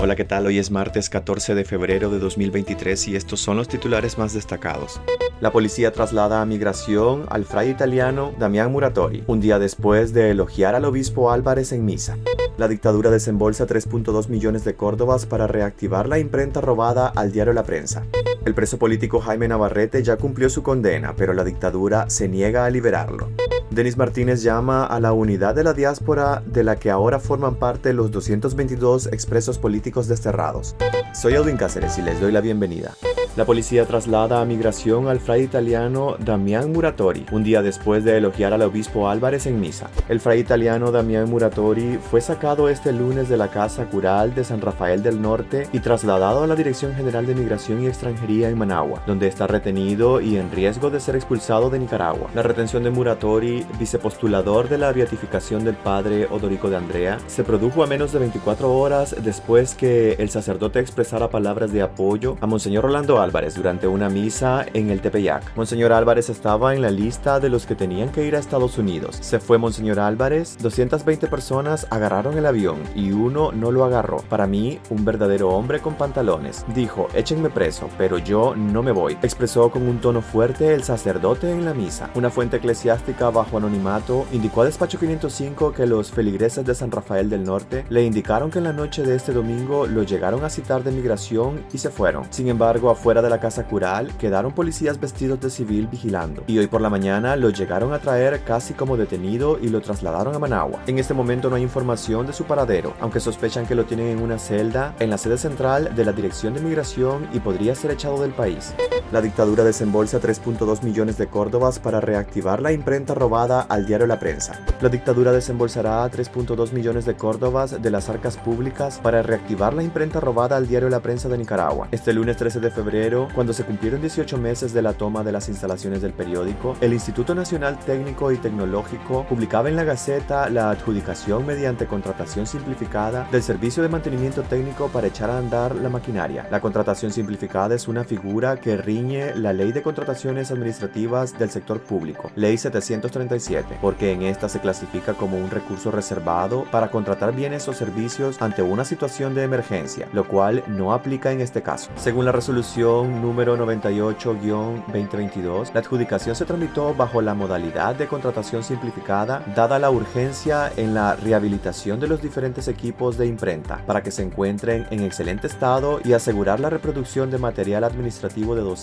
Hola, ¿qué tal? Hoy es martes 14 de febrero de 2023 y estos son los titulares más destacados. La policía traslada a migración al fray italiano Damián Muratori, un día después de elogiar al obispo Álvarez en misa. La dictadura desembolsa 3.2 millones de córdobas para reactivar la imprenta robada al diario La Prensa. El preso político Jaime Navarrete ya cumplió su condena, pero la dictadura se niega a liberarlo. Denis Martínez llama a la unidad de la diáspora de la que ahora forman parte los 222 expresos políticos desterrados. Soy Edwin Cáceres y les doy la bienvenida. La policía traslada a migración al fray italiano Damián Muratori, un día después de elogiar al obispo Álvarez en misa. El fray italiano Damián Muratori fue sacado este lunes de la casa cural de San Rafael del Norte y trasladado a la Dirección General de Migración y Extranjería en Managua, donde está retenido y en riesgo de ser expulsado de Nicaragua. La retención de Muratori, vicepostulador de la beatificación del padre Odorico de Andrea, se produjo a menos de 24 horas después que el sacerdote expresara palabras de apoyo a Monseñor Rolando Álvarez Álvarez durante una misa en el Tepeyac. Monseñor Álvarez estaba en la lista de los que tenían que ir a Estados Unidos. Se fue Monseñor Álvarez, 220 personas agarraron el avión y uno no lo agarró. Para mí, un verdadero hombre con pantalones. Dijo, échenme preso, pero yo no me voy. Expresó con un tono fuerte el sacerdote en la misa. Una fuente eclesiástica bajo anonimato indicó a Despacho 505 que los feligreses de San Rafael del Norte le indicaron que en la noche de este domingo lo llegaron a citar de migración y se fueron. Sin embargo, afuera de la casa cural quedaron policías vestidos de civil vigilando y hoy por la mañana lo llegaron a traer casi como detenido y lo trasladaron a Managua. En este momento no hay información de su paradero, aunque sospechan que lo tienen en una celda en la sede central de la Dirección de Migración y podría ser echado del país. La dictadura desembolsa 3.2 millones de córdobas para reactivar la imprenta robada al diario La Prensa. La dictadura desembolsará 3.2 millones de córdobas de las arcas públicas para reactivar la imprenta robada al diario La Prensa de Nicaragua. Este lunes 13 de febrero cuando se cumplieron 18 meses de la toma de las instalaciones del periódico, el Instituto Nacional Técnico y Tecnológico publicaba en la Gaceta la adjudicación mediante contratación simplificada del servicio de mantenimiento técnico para echar a andar la maquinaria. La contratación simplificada es una figura que riñe la Ley de Contrataciones Administrativas del Sector Público, Ley 737, porque en esta se clasifica como un recurso reservado para contratar bienes o servicios ante una situación de emergencia, lo cual no aplica en este caso. Según la resolución número 98-2022, la adjudicación se tramitó bajo la modalidad de contratación simplificada, dada la urgencia en la rehabilitación de los diferentes equipos de imprenta para que se encuentren en excelente estado y asegurar la reproducción de material administrativo de docentes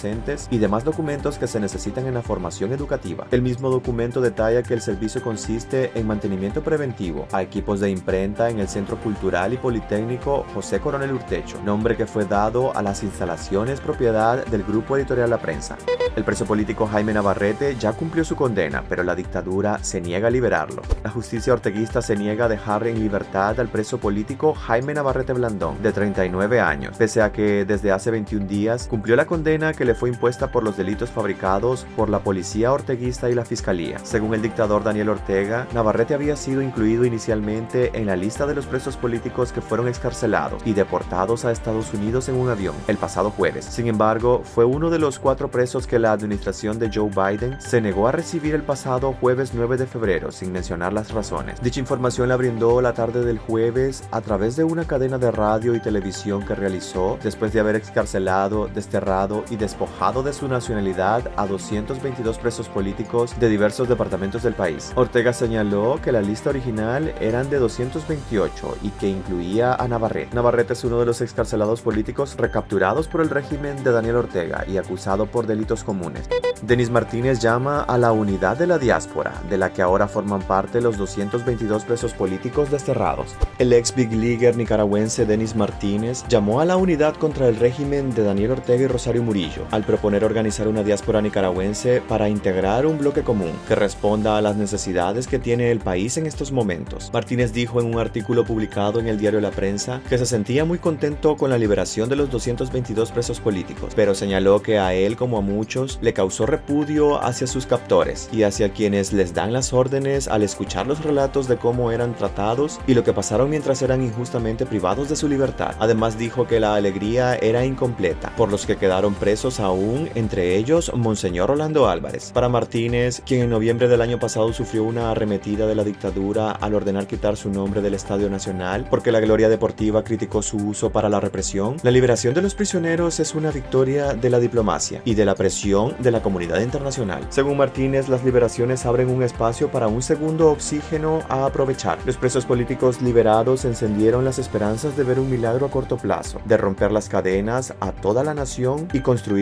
y demás documentos que se necesitan en la formación educativa. El mismo documento detalla que el servicio consiste en mantenimiento preventivo a equipos de imprenta en el Centro Cultural y Politécnico José Coronel Urtecho, nombre que fue dado a las instalaciones propiedad del grupo editorial La Prensa. El preso político Jaime Navarrete ya cumplió su condena, pero la dictadura se niega a liberarlo. La justicia orteguista se niega a dejar en libertad al preso político Jaime Navarrete Blandón, de 39 años, pese a que desde hace 21 días cumplió la condena que le fue impuesta por los delitos fabricados por la policía orteguista y la fiscalía. Según el dictador Daniel Ortega, Navarrete había sido incluido inicialmente en la lista de los presos políticos que fueron excarcelados y deportados a Estados Unidos en un avión el pasado jueves. Sin embargo, fue uno de los cuatro presos que la administración de Joe Biden se negó a recibir el pasado jueves 9 de febrero, sin mencionar las razones. Dicha información la brindó la tarde del jueves a través de una cadena de radio y televisión que realizó después de haber excarcelado, desterrado y despojado de su nacionalidad a 222 presos políticos de diversos departamentos del país. Ortega señaló que la lista original eran de 228 y que incluía a Navarrete. Navarrete es uno de los excarcelados políticos recapturados por el régimen de Daniel Ortega y acusado por delitos comunes. Denis Martínez llama a la unidad de la diáspora, de la que ahora forman parte los 222 presos políticos desterrados. El ex Big Leaguer nicaragüense Denis Martínez llamó a la unidad contra el régimen de Daniel Ortega y Rosario Murillo, al proponer organizar una diáspora nicaragüense para integrar un bloque común que responda a las necesidades que tiene el país en estos momentos. Martínez dijo en un artículo publicado en el diario La Prensa que se sentía muy contento con la liberación de los 222 presos políticos pero señaló que a él como a muchos le causó repudio hacia sus captores y hacia quienes les dan las órdenes al escuchar los relatos de cómo eran tratados y lo que pasaron mientras eran injustamente privados de su libertad. Además dijo que la alegría era incompleta por los que quedaron presos aún, entre ellos Monseñor Orlando Álvarez. Para Martínez, quien en noviembre del año pasado sufrió una arremetida de la dictadura al ordenar quitar su nombre del Estadio Nacional porque la Gloria Deportiva criticó su uso para la represión, la liberación de los prisioneros es una victoria de la diplomacia y de la presión de la comunidad internacional. Según Martínez, las liberaciones abren un espacio para un segundo oxígeno a aprovechar. Los presos políticos liberados encendieron las esperanzas de ver un milagro a corto plazo, de romper las cadenas a toda la nación y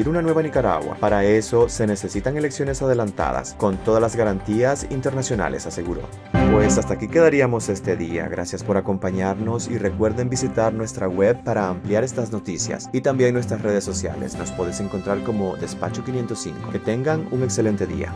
una nueva Nicaragua. Para eso se necesitan elecciones adelantadas, con todas las garantías internacionales, aseguró. Pues hasta aquí quedaríamos este día. Gracias por acompañarnos y recuerden visitar nuestra web para ampliar estas noticias y también nuestras redes sociales. Nos puedes encontrar como Despacho 505. Que tengan un excelente día.